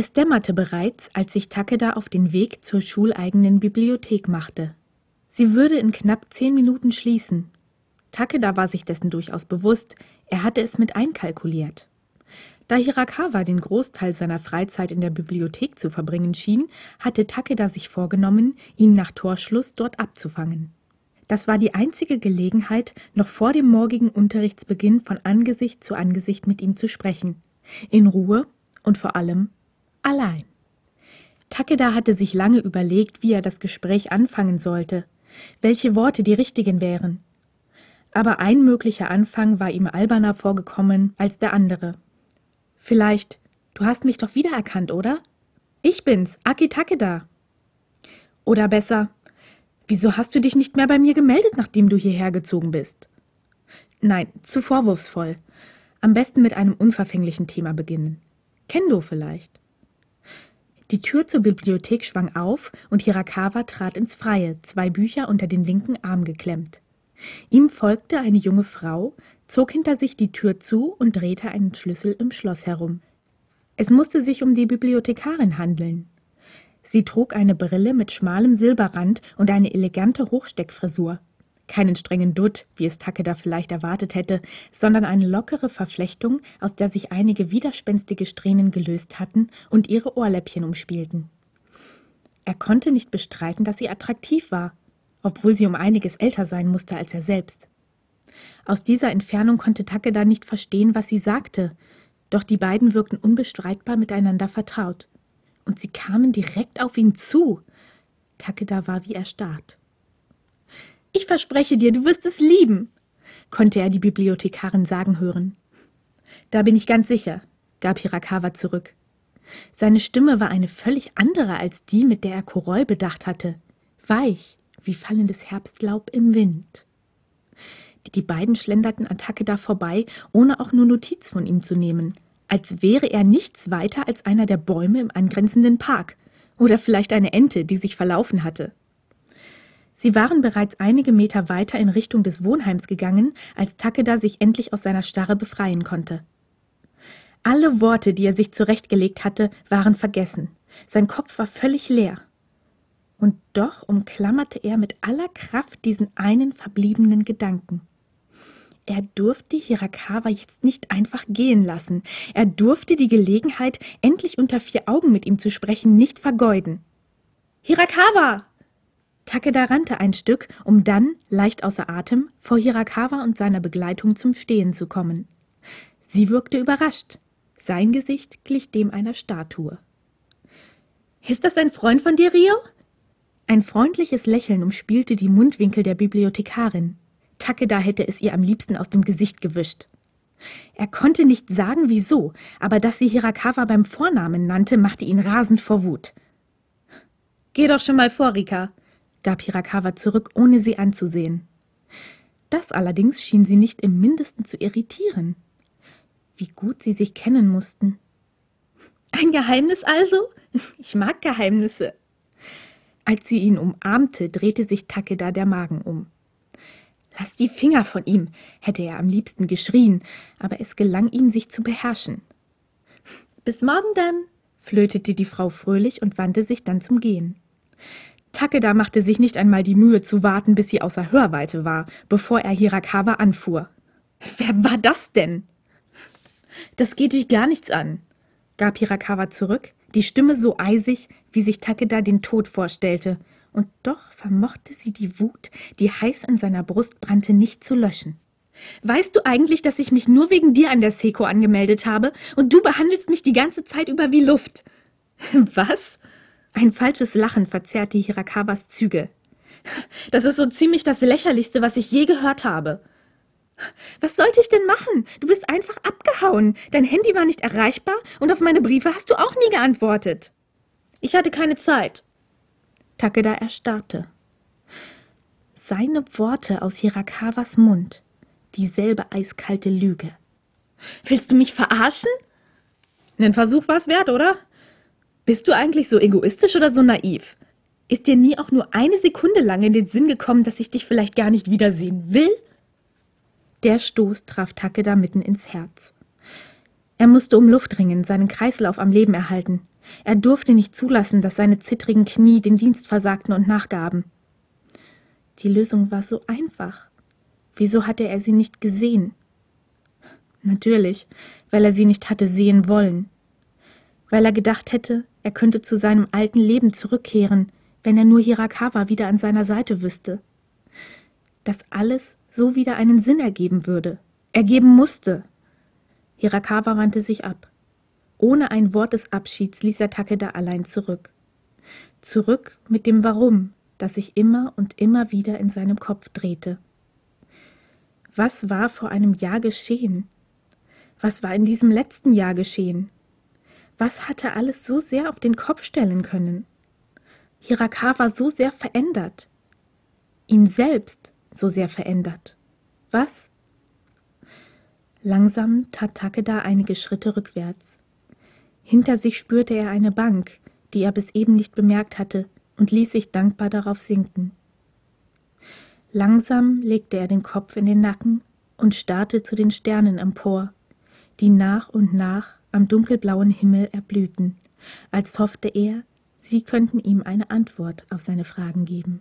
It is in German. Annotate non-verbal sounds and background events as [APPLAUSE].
Es dämmerte bereits, als sich Takeda auf den Weg zur schuleigenen Bibliothek machte. Sie würde in knapp zehn Minuten schließen. Takeda war sich dessen durchaus bewusst, er hatte es mit einkalkuliert. Da Hirakawa den Großteil seiner Freizeit in der Bibliothek zu verbringen schien, hatte Takeda sich vorgenommen, ihn nach Torschluss dort abzufangen. Das war die einzige Gelegenheit, noch vor dem morgigen Unterrichtsbeginn von Angesicht zu Angesicht mit ihm zu sprechen. In Ruhe und vor allem allein. Takeda hatte sich lange überlegt, wie er das Gespräch anfangen sollte, welche Worte die richtigen wären. Aber ein möglicher Anfang war ihm alberner vorgekommen als der andere. Vielleicht, du hast mich doch wiedererkannt, oder? Ich bin's, Aki Takeda. Oder besser, wieso hast du dich nicht mehr bei mir gemeldet, nachdem du hierher gezogen bist? Nein, zu vorwurfsvoll. Am besten mit einem unverfänglichen Thema beginnen. Kendo vielleicht. Die Tür zur Bibliothek schwang auf und Hirakawa trat ins Freie, zwei Bücher unter den linken Arm geklemmt. Ihm folgte eine junge Frau, zog hinter sich die Tür zu und drehte einen Schlüssel im Schloss herum. Es musste sich um die Bibliothekarin handeln. Sie trug eine Brille mit schmalem Silberrand und eine elegante Hochsteckfrisur keinen strengen Dutt, wie es Takeda vielleicht erwartet hätte, sondern eine lockere Verflechtung, aus der sich einige widerspenstige Strähnen gelöst hatten und ihre Ohrläppchen umspielten. Er konnte nicht bestreiten, dass sie attraktiv war, obwohl sie um einiges älter sein musste als er selbst. Aus dieser Entfernung konnte Takeda nicht verstehen, was sie sagte, doch die beiden wirkten unbestreitbar miteinander vertraut. Und sie kamen direkt auf ihn zu. Takeda war wie erstarrt. Ich verspreche dir, du wirst es lieben, konnte er die Bibliothekarin sagen hören. Da bin ich ganz sicher, gab Hirakawa zurück. Seine Stimme war eine völlig andere als die, mit der er Koroi bedacht hatte. Weich, wie fallendes Herbstlaub im Wind. Die beiden schlenderten an Takeda vorbei, ohne auch nur Notiz von ihm zu nehmen, als wäre er nichts weiter als einer der Bäume im angrenzenden Park oder vielleicht eine Ente, die sich verlaufen hatte. Sie waren bereits einige Meter weiter in Richtung des Wohnheims gegangen, als Takeda sich endlich aus seiner Starre befreien konnte. Alle Worte, die er sich zurechtgelegt hatte, waren vergessen. Sein Kopf war völlig leer. Und doch umklammerte er mit aller Kraft diesen einen verbliebenen Gedanken. Er durfte Hirakawa jetzt nicht einfach gehen lassen. Er durfte die Gelegenheit, endlich unter vier Augen mit ihm zu sprechen, nicht vergeuden. Hirakawa! Takeda rannte ein Stück, um dann, leicht außer Atem, vor Hirakawa und seiner Begleitung zum Stehen zu kommen. Sie wirkte überrascht. Sein Gesicht glich dem einer Statue. Ist das ein Freund von dir, Rio? Ein freundliches Lächeln umspielte die Mundwinkel der Bibliothekarin. Takeda hätte es ihr am liebsten aus dem Gesicht gewischt. Er konnte nicht sagen, wieso, aber dass sie Hirakawa beim Vornamen nannte, machte ihn rasend vor Wut. Geh doch schon mal vor, Rika, gab Hirakawa zurück, ohne sie anzusehen. Das allerdings schien sie nicht im mindesten zu irritieren. Wie gut sie sich kennen mussten. Ein Geheimnis also? Ich mag Geheimnisse. Als sie ihn umarmte, drehte sich Takeda der Magen um. Lass die Finger von ihm, hätte er am liebsten geschrien, aber es gelang ihm, sich zu beherrschen. Bis morgen dann, flötete die Frau fröhlich und wandte sich dann zum Gehen. Takeda machte sich nicht einmal die Mühe zu warten, bis sie außer Hörweite war, bevor er Hirakawa anfuhr. Wer war das denn? Das geht dich gar nichts an, gab Hirakawa zurück, die Stimme so eisig, wie sich Takeda den Tod vorstellte, und doch vermochte sie die Wut, die heiß in seiner Brust brannte, nicht zu löschen. Weißt du eigentlich, dass ich mich nur wegen dir an der Seko angemeldet habe und du behandelst mich die ganze Zeit über wie Luft? [LAUGHS] Was? Ein falsches Lachen verzerrte Hirakawas Züge. Das ist so ziemlich das Lächerlichste, was ich je gehört habe. Was sollte ich denn machen? Du bist einfach abgehauen. Dein Handy war nicht erreichbar und auf meine Briefe hast du auch nie geantwortet. Ich hatte keine Zeit. Takeda erstarrte. Seine Worte aus Hirakawas Mund. Dieselbe eiskalte Lüge. Willst du mich verarschen? Nen Versuch war's wert, oder? Bist du eigentlich so egoistisch oder so naiv? Ist dir nie auch nur eine Sekunde lang in den Sinn gekommen, dass ich dich vielleicht gar nicht wiedersehen will? Der Stoß traf Takeda mitten ins Herz. Er musste um Luft ringen, seinen Kreislauf am Leben erhalten. Er durfte nicht zulassen, dass seine zittrigen Knie den Dienst versagten und nachgaben. Die Lösung war so einfach. Wieso hatte er sie nicht gesehen? Natürlich, weil er sie nicht hatte sehen wollen. Weil er gedacht hätte, er könnte zu seinem alten Leben zurückkehren, wenn er nur Hirakawa wieder an seiner Seite wüsste. Dass alles so wieder einen Sinn ergeben würde, ergeben musste. Hirakawa wandte sich ab. Ohne ein Wort des Abschieds ließ er Takeda allein zurück. Zurück mit dem Warum, das sich immer und immer wieder in seinem Kopf drehte. Was war vor einem Jahr geschehen? Was war in diesem letzten Jahr geschehen? Was hatte alles so sehr auf den Kopf stellen können? Hirakawa so sehr verändert. Ihn selbst so sehr verändert. Was? Langsam tat Takeda einige Schritte rückwärts. Hinter sich spürte er eine Bank, die er bis eben nicht bemerkt hatte, und ließ sich dankbar darauf sinken. Langsam legte er den Kopf in den Nacken und starrte zu den Sternen empor, die nach und nach am dunkelblauen Himmel erblühten, als hoffte er, sie könnten ihm eine Antwort auf seine Fragen geben.